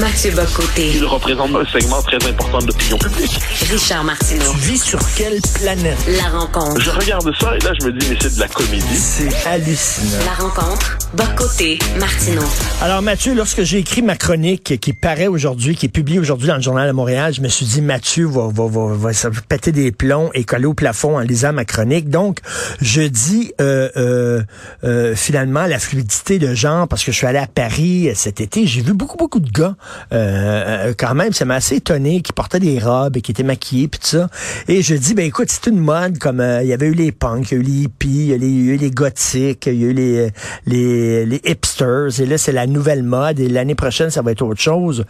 Mathieu Bocoté. Il représente un segment très important de l'opinion publique. Richard Martineau. Tu vis sur quelle planète? La rencontre. Je regarde ça et là, je me dis, mais c'est de la comédie. C'est hallucinant. La rencontre. Bocoté. Martineau. Alors Mathieu, lorsque j'ai écrit ma chronique qui paraît aujourd'hui, qui est publiée aujourd'hui dans le journal de Montréal, je me suis dit Mathieu va, va, va, va, ça péter des plombs et coller au plafond en lisant ma chronique. Donc, je dis euh, euh, euh, finalement la fluidité de genre parce que je suis allé à Paris cet été, j'ai vu beaucoup, beaucoup de gars euh, quand même, ça m'a assez étonné, qui portaient des robes et qui étaient maquillés puis tout ça. Et je dis, ben écoute, c'est une mode comme il y avait eu les punks, il y a eu les hippies, il y a eu les gothiques, il y a eu les, les, les hipsters, et là c'est la nouvelle mode, et l'année prochaine ça va être autre chose.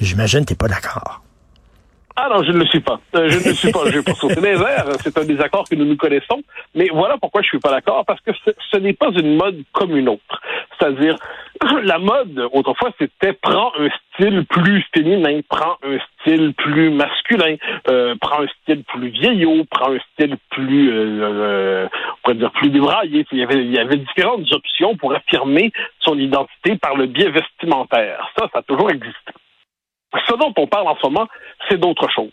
J'imagine que t'es pas d'accord. Ah non, je ne le suis pas. Euh, je ne le suis pas. Je vais pas sauter les airs. C'est un désaccord que nous nous connaissons. Mais voilà pourquoi je suis pas d'accord. Parce que ce n'est pas une mode comme une autre. C'est-à-dire, la mode, autrefois, c'était prends un style plus féminin, prends un style plus masculin, euh, prends un style plus vieillot, prends un style plus, euh, euh on pourrait dire plus débraillé. Il y, avait, il y avait différentes options pour affirmer son identité par le biais vestimentaire. Ça, ça a toujours existé. Ce dont on parle en ce moment, c'est d'autre chose.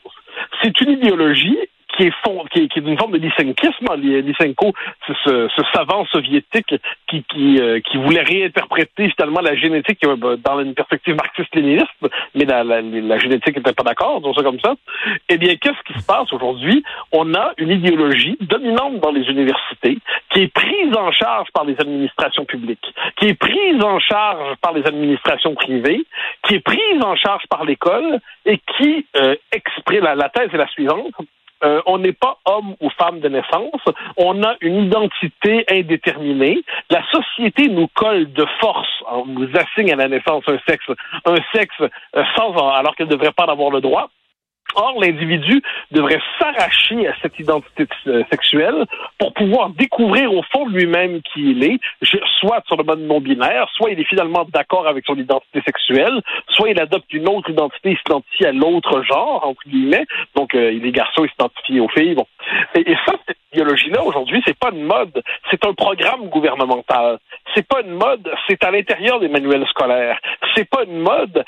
C'est une idéologie qui est, fond, qui est, qui est une forme de lysenkisme. Lysenko, c'est ce, ce, savant soviétique qui, qui, euh, qui voulait réinterpréter finalement la génétique euh, dans une perspective marxiste-léniniste, mais la, la, la génétique n'était pas d'accord, disons ça comme ça. Eh bien, qu'est-ce qui se passe aujourd'hui? On a une idéologie dominante dans les universités qui est prise en charge par les administrations publiques, qui est prise en charge par les administrations privées, qui est prise en charge par l'école et qui euh, exprime, la, la thèse est la suivante, euh, on n'est pas homme ou femme de naissance, on a une identité indéterminée. La société nous colle de force, on nous assigne à la naissance un sexe, un sexe euh, sans alors qu'elle ne devrait pas en avoir le droit. Or, l'individu devrait s'arracher à cette identité euh, sexuelle pour pouvoir découvrir au fond de lui-même qui il est, soit sur le mode non-binaire, soit il est finalement d'accord avec son identité sexuelle, soit il adopte une autre identité, il s'identifie à l'autre genre, entre guillemets, donc euh, il est garçon, il s'identifie aux filles, bon. Et, et ça, cette idéologie-là, aujourd'hui, c'est pas une mode, c'est un programme gouvernemental. C'est pas une mode, c'est à l'intérieur des manuels scolaires. C'est pas une mode.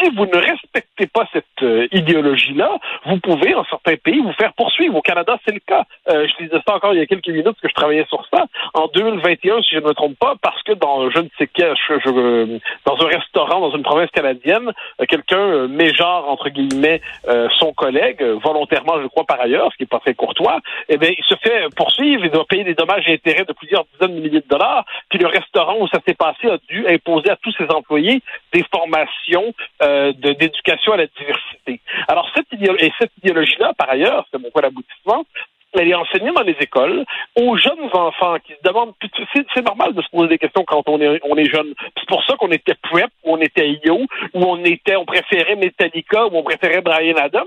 Si vous ne respectez pas cette euh, idéologie-là, vous pouvez, en certains pays, vous faire poursuivre. Au Canada, c'est le cas. Euh, je disais ça encore il y a quelques minutes que je travaillais sur ça. En 2021, si je ne me trompe pas, parce que dans je ne sais quel, je, dans un restaurant dans une province canadienne, euh, quelqu'un mégenre entre guillemets son collègue volontairement, je crois par ailleurs, ce qui est pas très courtois. Eh bien, il se fait poursuivre, il doit payer des dommages et intérêts de plusieurs dizaines de milliers de dollars. Puis le restaurant où ça s'est passé a dû imposer à tous ses employés des formations euh, d'éducation à la diversité. Alors cette et cette idéologie-là, par ailleurs, c'est mon point d'aboutissement, elle est enseignée dans les écoles aux jeunes enfants qui se demandent. C'est normal de se poser des questions quand on est on est jeune. C'est pour ça qu'on était prep, ou on était yo, ou on était, on préférait Metallica, ou on préférait Brian Adams.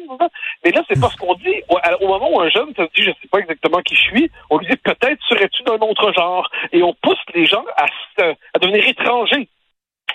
Mais là, c'est pas ce qu'on dit. Au, moment où un jeune se dit, je sais pas exactement qui je suis, on lui dit peut-être serais-tu d'un autre genre, et on pousse les gens à, à devenir étrangers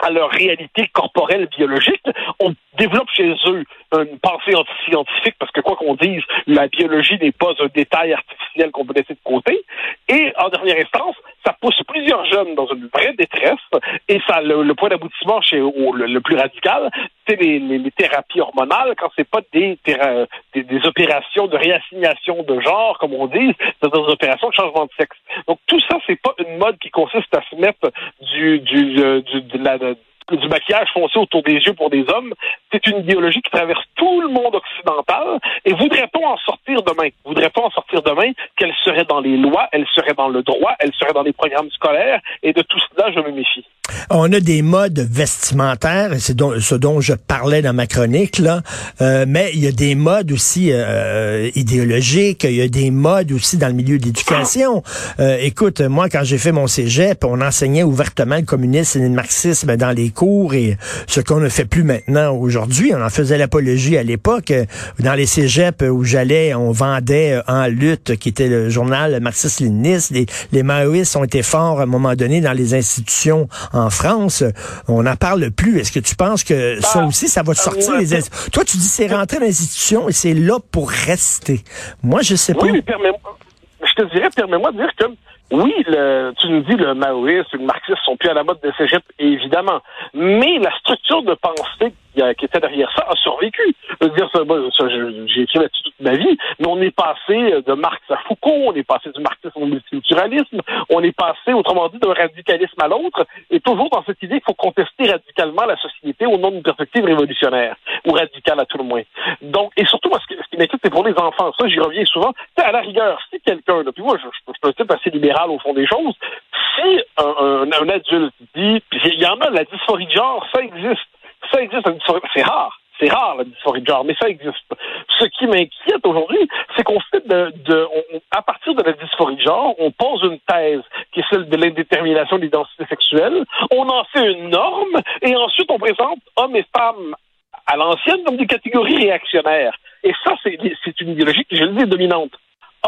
à leur réalité corporelle biologique, on développe chez eux une pensée anti-scientifique parce que quoi qu'on dise, la biologie n'est pas un détail artificiel qu'on peut laisser de côté. Et en dernière instance, ça pousse plusieurs jeunes dans une vraie détresse. Et ça, le, point d'aboutissement chez le, plus radical, c'est les, thérapies hormonales quand c'est pas des, des, des, opérations de réassignation de genre, comme on dit, c'est des opérations de changement de sexe. Donc tout ça, c'est pas une mode qui consiste à se mettre euh, du maquillage foncé autour des yeux pour des hommes, c'est une idéologie qui traverse tout le monde occidental. Et voudrait-on en sortir demain? Voudrait-on en sortir demain qu'elle serait dans les lois, elle serait dans le droit, elle serait dans les programmes scolaires? Et de tout cela, je me méfie. On a des modes vestimentaires, c'est ce dont je parlais dans ma chronique, là. Euh, mais il y a des modes aussi euh, idéologiques, il y a des modes aussi dans le milieu de l'éducation. Euh, écoute, moi, quand j'ai fait mon cégep, on enseignait ouvertement le communisme et le marxisme dans les cours, et ce qu'on ne fait plus maintenant aujourd'hui, on en faisait l'apologie à l'époque. Dans les cégeps où j'allais, on vendait En lutte, qui était le journal marxiste-léniniste. Les, les maoïstes ont été forts à un moment donné dans les institutions en France, on n'en parle plus. Est-ce que tu penses que ça bah, aussi, ça va sortir les Toi, tu dis c'est rentrer dans l'institution et c'est là pour rester. Moi, je sais pas. Oui, je te dirais, permets-moi de dire que oui, le, tu nous dis le maoïsme, le marxisme sont plus à la mode de cégep, évidemment. Mais la structure de pensée qui était derrière ça, a survécu. J'ai écrit là-dessus toute ma vie, mais on est passé de Marx à Foucault, on est passé du marxisme au multiculturalisme, on est passé, autrement dit, d'un radicalisme à l'autre, et toujours dans cette idée qu'il faut contester radicalement la société au nom d'une perspective révolutionnaire, ou radicale à tout le moins. Donc, et surtout, moi, ce qui, m'inquiète, c'est pour les enfants. Ça, j'y reviens souvent. À la rigueur, si quelqu'un, puis moi, je, je, je, suis un type assez libéral au fond des choses, si un, un, adulte dit, puis il y en a, la dysphorie de genre, ça existe. Ça existe, c'est rare. C'est rare la dysphorie de genre, mais ça existe. Ce qui m'inquiète aujourd'hui, c'est qu'on fait de, à partir de la dysphorie de genre, on pose une thèse qui est celle de l'indétermination de l'identité sexuelle, on en fait une norme, et ensuite on présente hommes et femmes à l'ancienne comme des catégories réactionnaires. Et ça, c'est une idéologie qui, je le dis, dominante.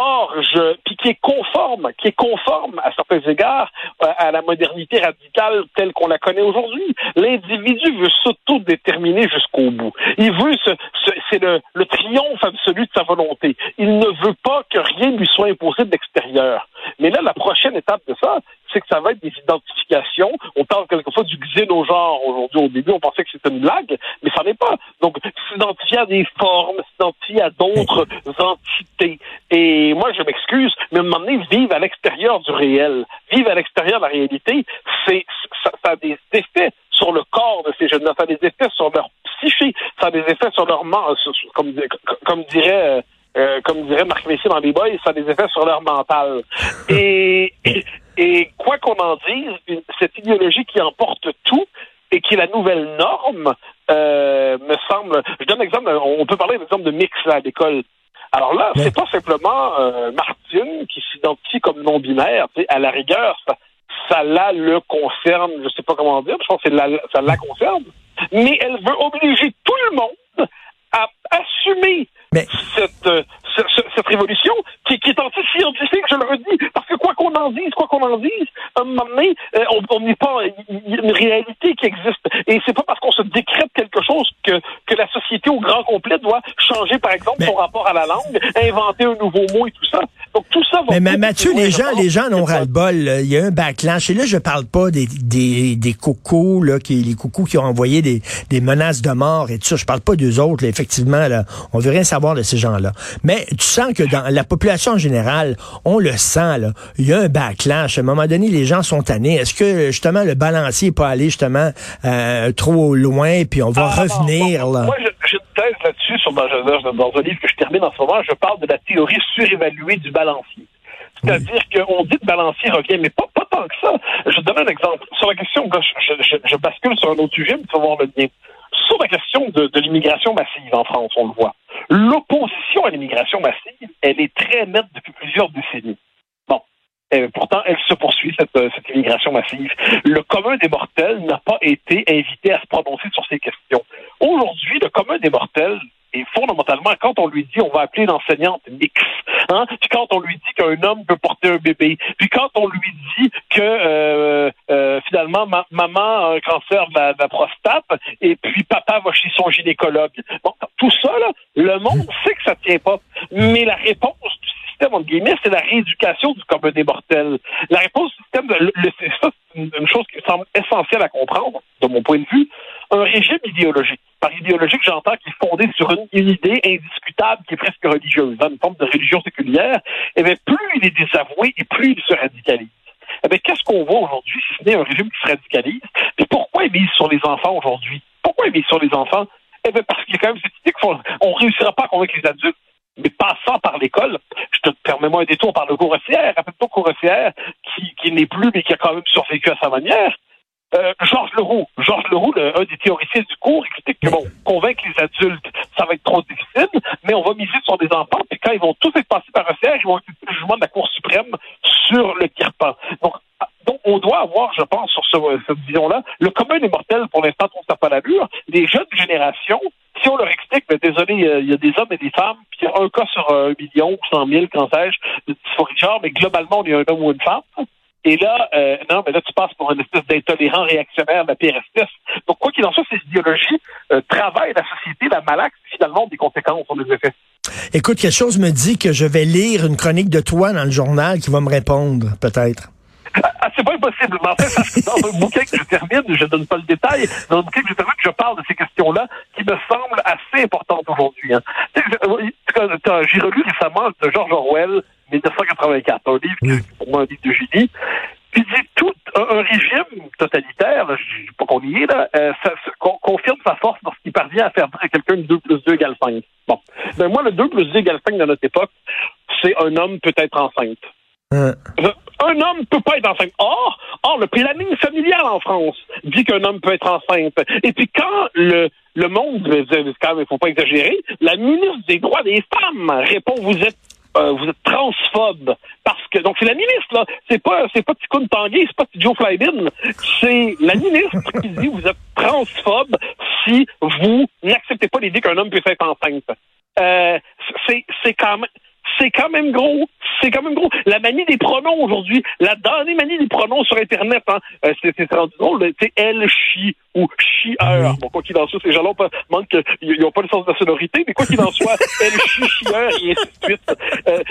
Or, je, puis qui est conforme, qui est conforme à certains égards euh, à la modernité radicale telle qu'on la connaît aujourd'hui. L'individu veut s'autodéterminer jusqu'au bout. Il veut ce, c'est le, le triomphe absolu de sa volonté. Il ne veut pas que rien lui soit imposé de l'extérieur. Mais là, la prochaine étape de ça, c'est que ça va être des identifications. On parle quelquefois du xénogenre aujourd'hui. Au début, on pensait que c'était une blague, mais ça n'est pas. Donc, s'identifier à des formes, s'identifier à d'autres entités. Et moi, je m'excuse, mais à un moment donné, vivre à l'extérieur du réel, vivre à l'extérieur de la réalité, c'est ça, a des effets sur le corps de ces jeunes-là, ça a des effets sur leur psyché, ça a des effets sur leur comme, comme dirait euh, comme dirait Marc Messier dans les boys, ça a des effets sur leur mental. Et, quoi qu'on en dise, cette idéologie qui emporte tout et qui est la nouvelle norme, euh, me semble. Je donne un exemple. On peut parler d'exemple de mix à l'école. Alors là, c'est pas simplement euh, Martine qui s'identifie comme non binaire. À la rigueur, ça, ça la le concerne. Je sais pas comment dire. Je pense que la, ça la concerne. Mais elle veut obliger tout le monde à assumer cette, euh, cette, révolution qui, qui est anti-scientifique, je le redis, parce que quoi qu'on en dise, quoi qu'on en dise, à un moment donné, euh, on n'est pas une réalité qui existe. Et c'est pas parce qu'on se décrète quelque chose que, que la société au grand complet doit changer, par exemple, son rapport à la langue, inventer un nouveau mot et tout ça. Donc tout ça va. Mais, Mathieu, les gens, les gens n'ont ras le bol. Il y a un backlash. Et là, je parle pas des, des, des cocos, là, qui, les cocos qui ont envoyé des, des menaces de mort et tout ça. Je parle pas d'eux autres, effectivement, là. On veut rien savoir de ces gens-là. Mais tu sens que dans la population en général, on le sent, là. Il y a un backlash. À un moment donné, les gens sont tannés. Est-ce que, justement, le balancier n'est pas allé, justement, euh, trop loin, puis on va ah, revenir, là? Moi, thèse là-dessus sur, dans, dans un livre que je termine en ce moment. Je parle de la théorie surévaluée du balancier. C'est-à-dire qu'on dit que balancier revient, mais pas, pas tant que ça. Je te donne un exemple. Sur la question, je, je, je bascule sur un autre sujet, mais tu vas voir le lien. Sur la question de, de l'immigration massive en France, on le voit. L'opposition à l'immigration massive, elle est très nette depuis plusieurs décennies. Bon. Et pourtant, elle se poursuit, cette, cette immigration massive. Le commun des mortels n'a pas été invité à se prononcer sur ces questions. Aujourd'hui, le commun des mortels et fondamentalement, quand on lui dit on va appeler l'enseignante mix, hein, puis quand on lui dit qu'un homme peut porter un bébé, puis quand on lui dit que euh, euh, finalement maman a un cancer de la, prostate et puis papa va chez son gynécologue. Bon, tout ça, là, le monde sait que ça tient pas. Mais la réponse du système, entre guillemets, c'est la rééducation du commun des mortels. La réponse du système, le, c'est ça, une, une chose qui me semble essentielle à comprendre, de mon point de vue, un régime idéologique par idéologique, j'entends qu'il est fondé sur une, idée indiscutable qui est presque religieuse, hein, une forme de religion séculière, et eh bien, plus il est désavoué et plus il se radicalise. Eh bien, qu'est-ce qu'on voit aujourd'hui si ce n'est un régime qui se radicalise? Et pourquoi il mise sur les enfants aujourd'hui? Pourquoi il mise sur les enfants? Eh bien, parce qu'il y a quand même cette idée qu'on ne réussira pas à convaincre les adultes mais passant par l'école, je te permets-moi un détour par le Courrissière, rappelle-toi Courrissière, qui, qui n'est plus, mais qui a quand même survécu à sa manière. Euh, Georges Leroux, Georges Leroux, un des théoriciens du cours, explique que bon, convaincre les adultes, ça va être trop difficile, mais on va miser sur des enfants, puis quand ils vont tous être passés par un ils vont écouter le jugement de la Cour suprême sur le Kirpan. Donc, donc, on doit avoir, je pense, sur ce, cette vision-là, le commun des mortels, pour l'instant, trouve ça pas l'allure. Les jeunes générations, si on leur explique, mais désolé, il y a des hommes et des femmes, puis il y a un cas sur un million ou cent mille, quand sais-je, de dysphorie de genre, mais globalement, il y a un homme ou une femme. Et là, euh, non, mais là, tu passes pour une espèce d'intolérant réactionnaire de la pire Donc, quoi qu'il en soit, ces idéologies euh, travaillent la société, la malaxe, finalement, des conséquences sur les effets. Écoute, quelque chose me dit que je vais lire une chronique de toi dans le journal qui va me répondre, peut-être. Ah, c'est pas impossible. Mais en fait, dans un bouquin que je termine, je donne pas le détail, dans un bouquin que je termine, je parle de ces questions-là qui me semblent assez importantes aujourd'hui. Hein. J'ai relu récemment de George Orwell, 1984, un livre qui est pour moi un livre de génie. Puis dit tout un, régime totalitaire, je dis pas qu'on y est là, euh, ça, confirme sa force lorsqu'il parvient à faire dire à quelqu'un 2 plus 2 égale 5. Bon. Ben moi, le 2 plus 2 égale 5 de notre époque, c'est un homme peut être enceinte. Un homme peut pas être enceinte. Or, or, le planning familial en France dit qu'un homme peut être enceinte. Et puis quand le, le monde, quand même, faut pas exagérer, la ministre des droits des femmes répond, vous êtes euh, vous êtes transphobe parce que donc c'est la ministre là, c'est pas c'est pas Ticoun Tanguay, c'est pas Joe Flybin, c'est la ministre qui dit vous êtes transphobe si vous n'acceptez pas l'idée qu'un homme puisse être enceinte. Euh, c'est c'est quand même c'est quand même gros. C'est quand même gros. La manie des pronoms aujourd'hui, la dernière manie des pronoms sur Internet, hein, euh, c'est rendu drôle. C'est elle, chi ou chieur. Bon, quoi qu'il en soit, ces gens-là manquent, ils n'ont pas le sens de la sonorité, mais quoi qu'il en soit, elle, chi, chieur, et ainsi de suite. Euh,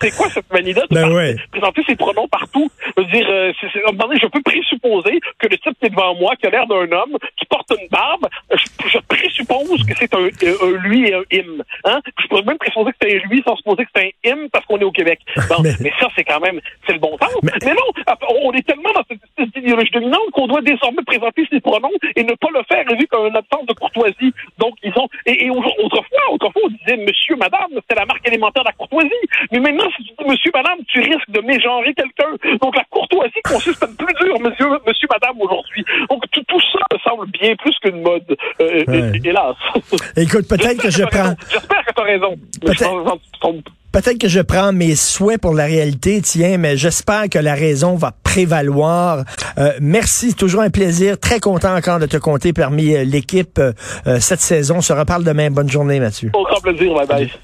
c'est quoi cette manie-là de ben présenter ses pronoms partout? Je veux dire, euh, c je peux présupposer que le type qui est devant moi, qui a l'air d'un homme, qui porte une barbe, je, présuppose que c'est un, un, lui et un him. Hein? Je pourrais même présupposer que c'est lui sans supposer que c'est un hymne parce qu'on est au Québec. mais... ça, c'est quand même, c'est le bon temps. Mais... non, on est tellement dans cette, idéologie dominante qu'on doit désormais présenter ses pronoms et ne pas le faire vu comme une absence de courtoisie. Donc, ils ont, et, autrefois, autrefois, on disait monsieur, madame, c'était la marque élémentaire de la courtoisie. Mais maintenant, si tu dis monsieur, madame, tu risques de mégenrer quelqu'un. Donc, la courtoisie consiste à être plus dur, monsieur, monsieur, madame, aujourd'hui. Donc, tout, ça me semble bien plus qu'une mode, euh, hélas. Écoute, peut-être que je prends. J'espère que tu as raison. Peut-être que je prends mes souhaits pour la réalité, tiens, mais j'espère que la raison va prévaloir. Euh, merci, toujours un plaisir. Très content encore de te compter parmi euh, l'équipe euh, cette saison. On se reparle demain. Bonne journée, Mathieu. Au grand plaisir. Bye bye.